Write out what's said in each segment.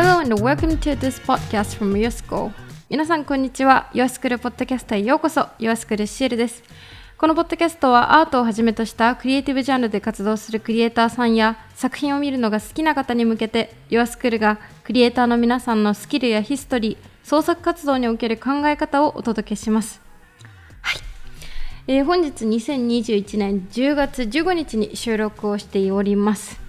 Hello and welcome to this podcast from Your School 皆さんこんにちは。Your School ポッドキャストへようこそ。Your School シエルです。このポッドキャストはアートをはじめとしたクリエイティブジャンルで活動するクリエイターさんや作品を見るのが好きな方に向けて Your School がクリエイターの皆さんのスキルやヒストリー創作活動における考え方をお届けします。はい。えー、本日2021年10月15日に収録をしております。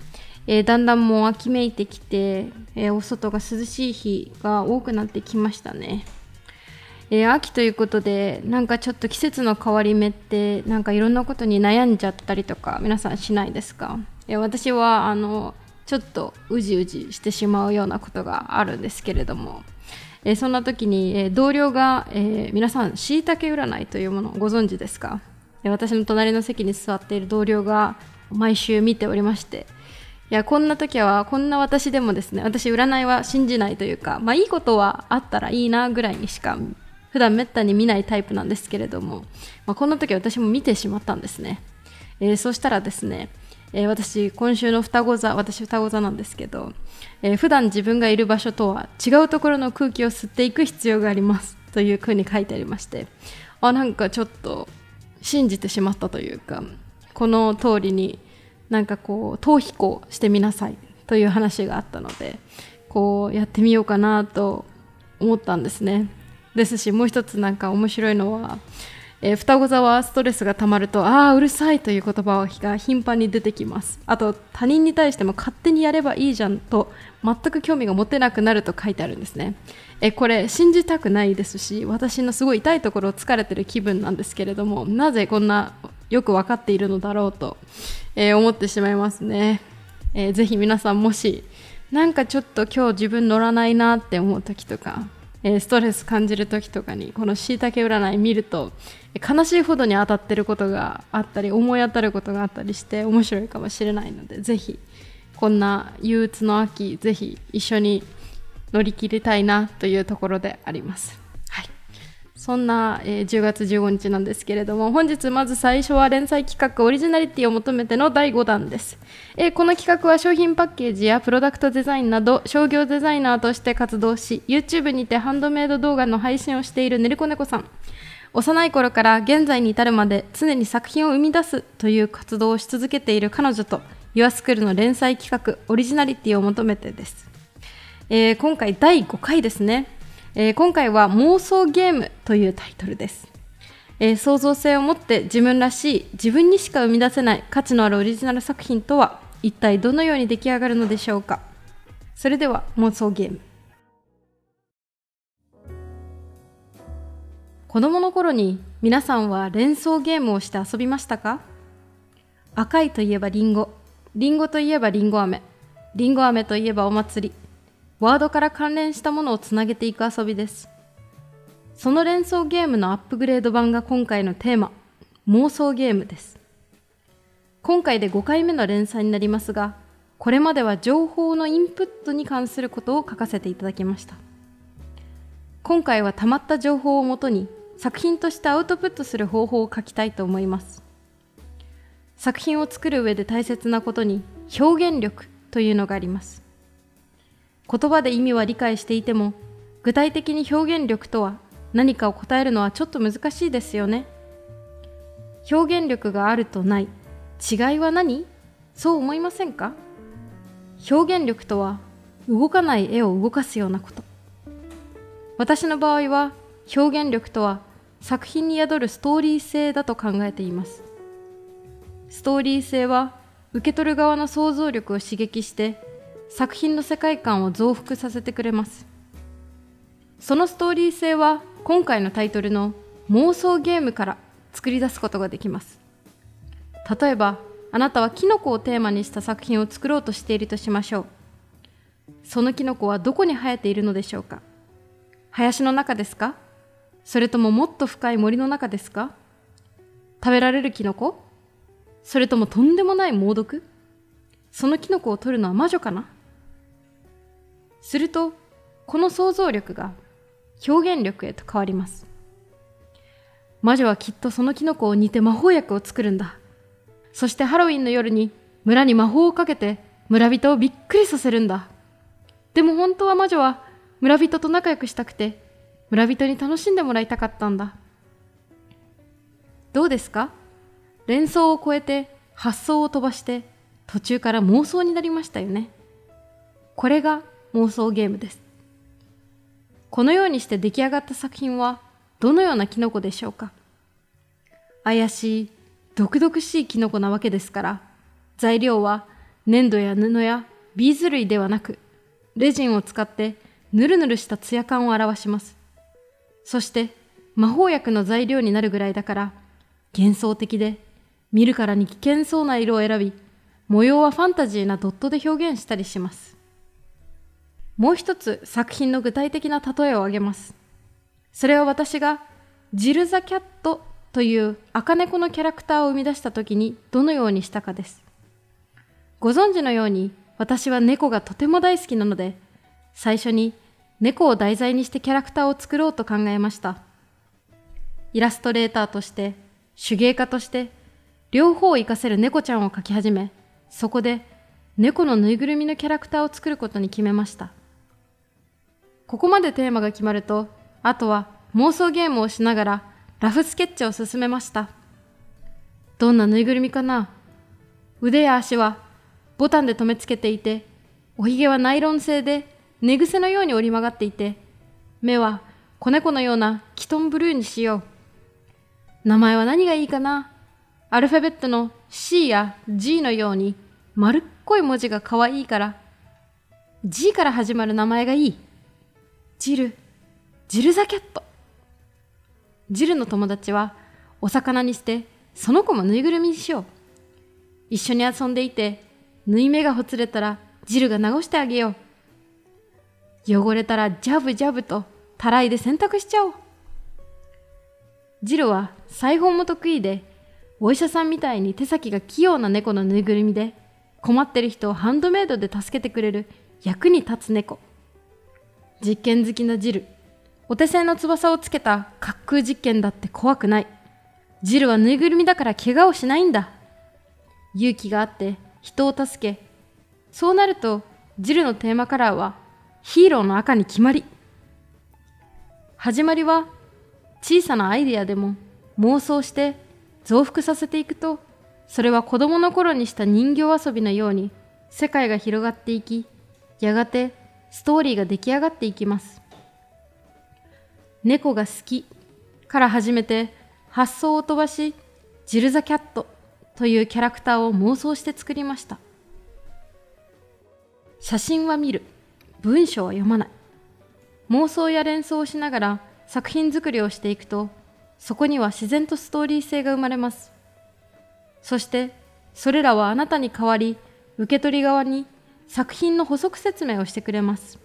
えー、だんだんもう秋めいてきて、えー、お外が涼しい日が多くなってきましたね。えー、秋ということでなんかちょっと季節の変わり目ってなんかいろんなことに悩んじゃったりとか皆さんしないですか、え私はあのちょっとうじうじしてしまうようなことがあるんですけれども、え、そんな時に、え、同僚が、え、皆さんしいたけ占いというものをご存知ですか、え私の隣の席に座っている同僚が毎週見ておりましていやこんな時はこんな私でもですね私占いは信じないというかまあいいことはあったらいいなぐらいにしか普段めったに見ないタイプなんですけれども、まあ、こんな時私も見てしまったんですね、えー、そしたらですねえー、私今週の双子座私双子座なんですけど、えー、普段自分がいる場所とは違うところの空気を吸っていく必要がありますというふうに書いてありましてあなんかちょっと信じてしまったというかこの通りになんかこう逃避行してみなさいという話があったのでこうやってみようかなと思ったんですね。ですしもう一つなんか面白いのはえー、双子座はストレスがたまるとああうるさいという言葉が頻繁に出てきます。あと他人に対しても勝手にやればいいじゃんと全く興味が持てなくなると書いてあるんですね。えこれ信じたくないですし私のすごい痛いところを疲れてる気分なんですけれどもなぜこんなよく分かっているのだろうと、えー、思ってしまいますね、えー、ぜひ皆さんもしなんかちょっと今日自分乗らないなって思う時とかえー、ストレス感じる時とかにこのしいたけ占い見ると悲しいほどに当たってることがあったり思い当たることがあったりして面白いかもしれないのでぜひこんな憂鬱の秋ぜひ一緒に乗り切りたいなというところであります。そんな、えー、10月15日なんですけれども本日まず最初は連載企画オリジナリティを求めての第5弾です、えー、この企画は商品パッケージやプロダクトデザインなど商業デザイナーとして活動し YouTube にてハンドメイド動画の配信をしているねるこねこさん。幼い頃から現在に至るまで常に作品を生み出すという活動をし続けている彼女と YourSchool の連載企画オリジナリティを求めてです、えー、今回第5回ですね。えー、今回は妄想ゲームというタイトルです、えー、創造性を持って自分らしい自分にしか生み出せない価値のあるオリジナル作品とは一体どのように出来上がるのでしょうか。それでは妄想ゲーム。子供の頃に皆さんは連想ゲームをして遊びましたか？赤いといえばリンゴリンゴといえばリンゴ飴リンゴ飴といえばお祭り。ワードから関連したものをつなげていく遊びです。その連想ゲームのアップグレード版が今回のテーマ妄想ゲームです。今回で5回目の連載になりますがこれまでは情報のインプットに関することを書かせていただきました。今回はたまった情報をもとに作品としてアウトプットする方法を書きたいと思います。作品を作る上で大切なことに表現力というのがあります。言葉で意味は理解していても具体的に表現力とは何かを答えるのはちょっと難しいですよね。表現力があるとない違いは何？そう思いませんか？表現力とは動かない絵を動かすようなこと。私の場合は表現力とは作品に宿るストーリー性だと考えています。ストーリー性は受け取る側の想像力を刺激して作品の世界観を増幅させてくれます。そのストーリー性は今回のタイトルの妄想ゲームから作り出すことができます。例えばあなたはキノコをテーマにした作品を作ろうとしているとしましょう。そのキノコはどこに生えているのでしょうか？林の中ですか？それとももっと深い森の中ですか？食べられるキノコ？それともとんでもない猛毒？そのキノコを取るのは魔女かな？するとこの想像力が表現力へと変わります。魔女はきっとそのキノコを煮て魔法薬を作るんだ。そしてハロウィンの夜に村に魔法をかけて村人をびっくりさせるんだ。でも本当は魔女は村人と仲良くしたくて村人に楽しんでもらいたかったんだ。どうですか？連想を超えて発想を飛ばして途中から妄想になりましたよね。これが妄想ゲームです。このようにして出来上がった作品はどのようなキノコでしょうか？怪しい毒々しいキノコなわけですから材料は粘土や布やビーズ類ではなくレジンを使ってぬるぬるしたツヤ感を表します。そして魔法薬の材料になるぐらいだから幻想的で見るからに危険そうな色を選び模様はファンタジーなドットで表現したりします。もう一つ作品の具体的な例えを挙げます。それは私がジル・ザ・キャットという赤猫のキャラクターを生み出した時にどのようにしたかです。ご存知のように私は猫がとても大好きなので最初に猫を題材にしてキャラクターを作ろうと考えました。イラストレーターとして手芸家として両方を活かせる猫ちゃんを描き始めそこで猫のぬいぐるみのキャラクターを作ることに決めました。ここまでテーマが決まるとあとは妄想ゲームをしながらラフスケッチを進めました。どんなぬいぐるみかな。腕や足はボタンで留め付けていておひげはナイロン製で寝癖のように折り曲がっていて目は子猫のようなキトンブルーにしよう。名前は何がいいかな。アルファベットの C や G のように丸っこい文字が可愛いから G から始まる名前がいい。ジル。ジルザキャット。ジルの友達はお魚にしてその子もぬいぐるみにしよう。一緒に遊んでいて縫い目がほつれたらジルが直してあげよう。汚れたらジャブジャブとたらいで洗濯しちゃおう。ジルは裁縫も得意でお医者さんみたいに手先が器用な猫のぬいぐるみで困ってる人をハンドメイドで助けてくれる役に立つ猫。実験好きなジル。お手製の翼をつけた滑空実験だって怖くない。ジルはぬいぐるみだから怪我をしないんだ。勇気があって人を助け。そうなるとジルのテーマカラーはヒーローの赤に決まり。始まりは小さなアイデアでも妄想して増幅させていくとそれは子供の頃にした人形遊びのように世界が広がっていきやがてストーリーが出来上がっていきます。猫が好きから始めて発想を飛ばしジル・ザ・キャットというキャラクターを妄想して作りました。写真は見る。文章は読まない。妄想や連想をしながら作品作りをしていくとそこには自然とストーリー性が生まれます。そしてそれらはあなたに代わり受け取り側に作品の補足説明をしてくれます。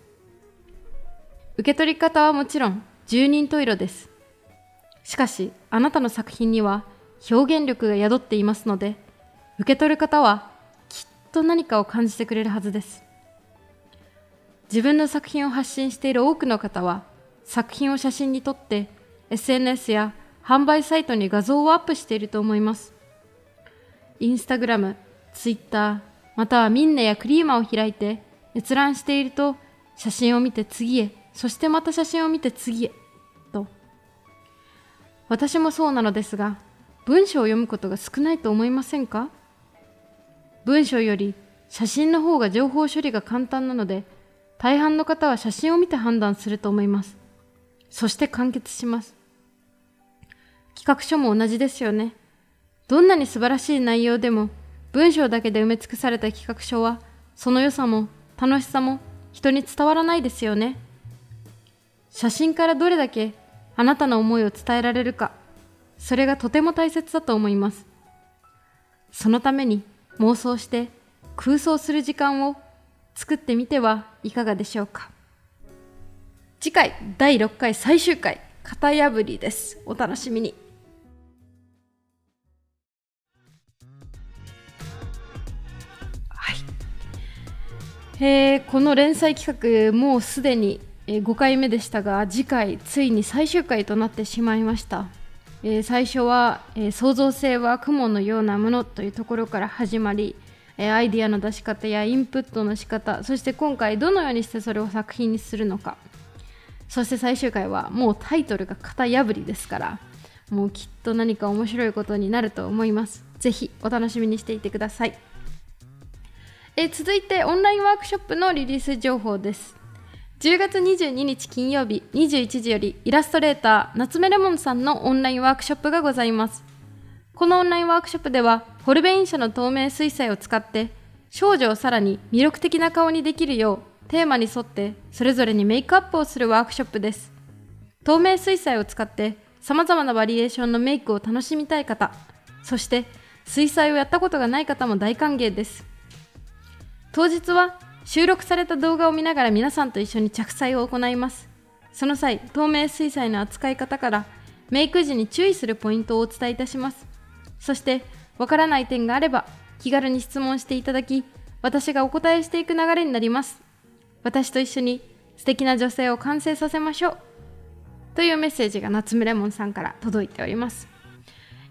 受け取り方はもちろん十人十色です。しかしあなたの作品には表現力が宿っていますので受け取る方はきっと何かを感じてくれるはずです。自分の作品を発信している多くの方は作品を写真に撮って SNS や販売サイトに画像をアップしていると思います。インスタグラム、ツイッター、またはミンネやクリーマを開いて閲覧していると写真を見て次へ。そしてまた写真を見て次へ。と。私もそうなのですが文章を読むことが少ないと思いませんか？文章より写真の方が情報処理が簡単なので大半の方は写真を見て判断すると思います。そして完結します。企画書も同じですよね。どんなに素晴らしい内容でも文章だけで埋め尽くされた企画書はその良さも楽しさも人に伝わらないですよね。写真からどれだけあなたの思いを伝えられるかそれがとても大切だと思います。そのために妄想して空想する時間を作ってみてはいかがでしょうか。次回第6回最終回型破りです。お楽しみに。えー、この連載企画もうすでに5回目でしたが次回ついに最終回となってしまいました、えー、最初は、えー、創造性は雲のようなものというところから始まりえアイディアの出し方やインプットの仕方そして今回どのようにしてそれを作品にするのか。そして最終回はもうタイトルが型破りですからもうきっと何か面白いことになると思います。ぜひお楽しみにしていてください。え続いてオンラインワークショップのリリース情報です。10月22日金曜日21時よりイラストレーター夏目レモンさんのオンラインワークショップがございます。このオンラインワークショップではホルベイン社の透明水彩を使って少女をさらに魅力的な顔にできるようテーマに沿ってそれぞれにメイクアップをするワークショップです。透明水彩を使って様々なバリエーションのメイクを楽しみたい方そして水彩をやったことがない方も大歓迎です。当日は収録された動画を見ながら皆さんと一緒に着彩を行います。その際透明水彩の扱い方からメイク時に注意するポイントをお伝えいたします。そしてわからない点があれば気軽に質問していただき私がお答えしていく流れになります。私と一緒に素敵な女性を完成させましょう。というメッセージが夏目レモンさんから届いております。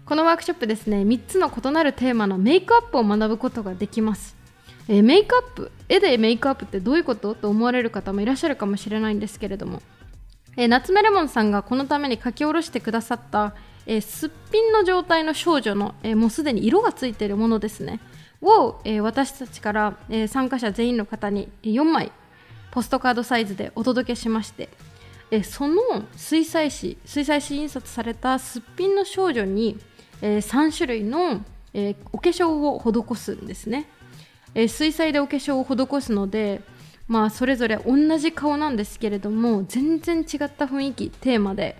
このワークショップですね3つの異なるテーマのメイクアップを学ぶことができます。えー、メイクアップ絵でメイクアップってどういうこと？と思われる方もいらっしゃるかもしれないんですけれども、えー、夏目レモンさんがこのために書き下ろしてくださった、えー、すっぴんの状態の少女の、えもうすでに色がついているものですね。を、え私たちから、え参加者全員の方に4枚ポストカードサイズでお届けしまして、えその水彩紙水彩紙印刷されたすっぴんの少女に、え3種類の、えお化粧を施すんですね。えー、水彩でお化粧を施すのでまあそれぞれ同じ顔なんですけれども全然違った雰囲気テーマで、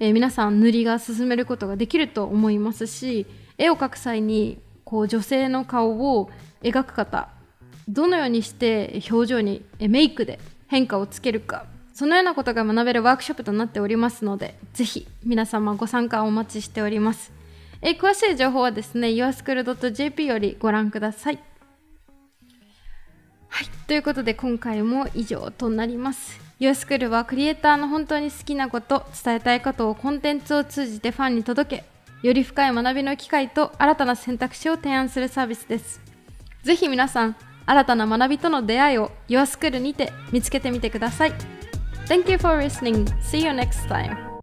えー、皆さん塗りが進めることができると思いますし絵を描く際にこう女性の顔を描く方どのようにして表情にメイクで変化をつけるかそのようなことが学べるワークショップとなっておりますのでぜひ皆様ご参加お待ちしております。え詳しい情報はですね yourschool.jp よりご覧ください、ということで今回も以上となります。ユースクールはクリエイターの本当に好きなこと、伝えたいことをコンテンツを通じてファンに届け、より深い学びの機会と新たな選択肢を提案するサービスです。ぜひ皆さん、新たな学びとの出会いを Your School にて見つけてみてください。Thank you for listening. See you next time.